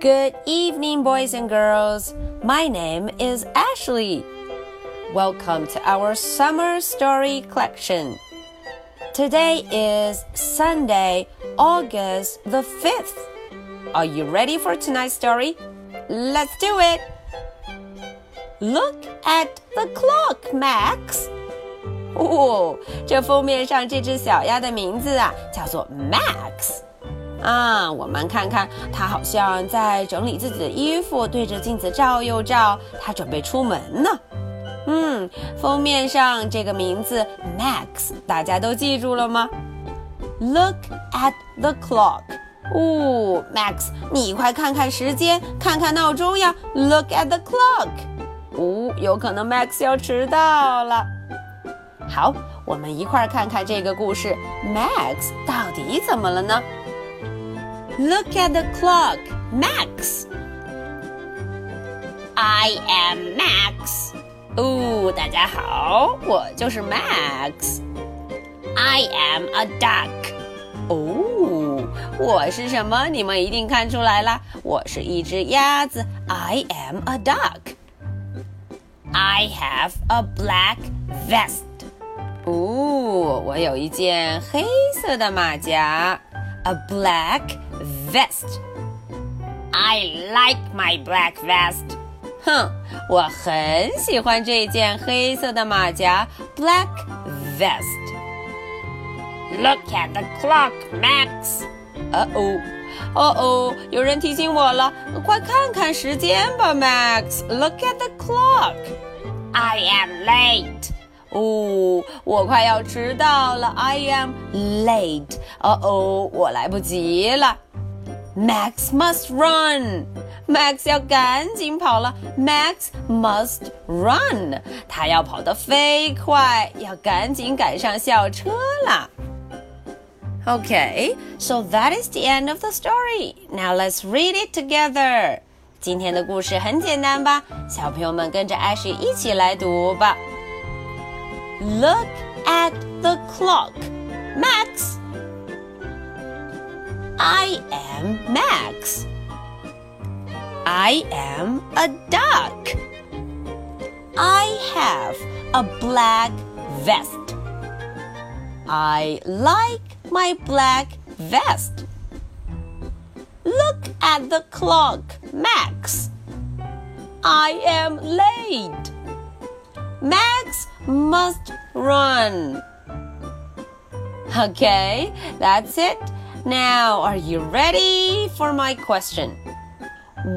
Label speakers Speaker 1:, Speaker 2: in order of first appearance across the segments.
Speaker 1: Good evening, boys and girls. My name is Ashley. Welcome to our summer story collection. Today is Sunday, August the 5th. Are you ready for tonight's story? Let's do it. Look at the clock, Max. 哦，这封面上这只小鸭的名字啊，叫做 Max。 啊，我们看看，他好像在整理自己的衣服，对着镜子照又照，他准备出门呢。嗯，封面上这个名字 Max，大家都记住了吗？Look at the clock。哦，Max，你快看看时间，看看闹钟呀。Look at the clock。哦，有可能 Max 要迟到了。好，我们一块儿看看这个故事，Max 到底怎么了呢 ？Look at the clock, Max.
Speaker 2: I am Max.
Speaker 1: 哦，大家好，我就是 Max。
Speaker 2: I am a duck.
Speaker 1: 哦，我是什么？你们一定看出来了，我是一只鸭子。I am a duck.
Speaker 2: I have a black vest.
Speaker 1: 哦，我有一件黑色的马甲 ，a black vest。
Speaker 2: I like my black vest.
Speaker 1: 哼，我很喜欢这件黑色的马甲，black vest。
Speaker 2: Look at the clock, Max.
Speaker 1: 哦哦，哦哦，有人提醒我了，快看看时间吧，Max。Look at the clock。
Speaker 2: I am late.
Speaker 1: 哦，我快要迟到了，I am late。哦哦，我来不及了。Max must run。Max 要赶紧跑了，Max must run。他要跑得飞快，要赶紧赶上校车啦。Okay, so that is the end of the story. Now let's read it together. 今天的故事很简单吧？小朋友们跟着艾雪一起来读吧。 Look at the clock, Max. I am Max. I am a duck. I have a black vest. I like my black vest. Look at the clock, Max. I am late. Max must run. Okay, that's it. Now, are you ready for my question?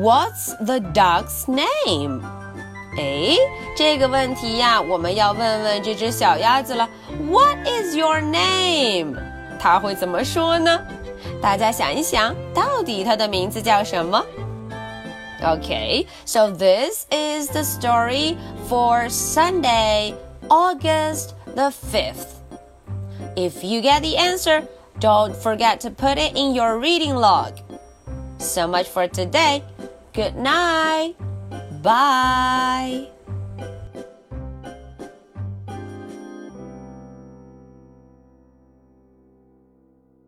Speaker 1: What's the duck's name? 哎，这个问题呀，我们要问问这只小鸭子了。What is your name？它会怎么说呢？大家想一想，到底它的名字叫什么？Okay, so this is the story for Sunday, August the 5th. If you get the answer, don't forget to put it in your reading log. So much for today. Good night. Bye.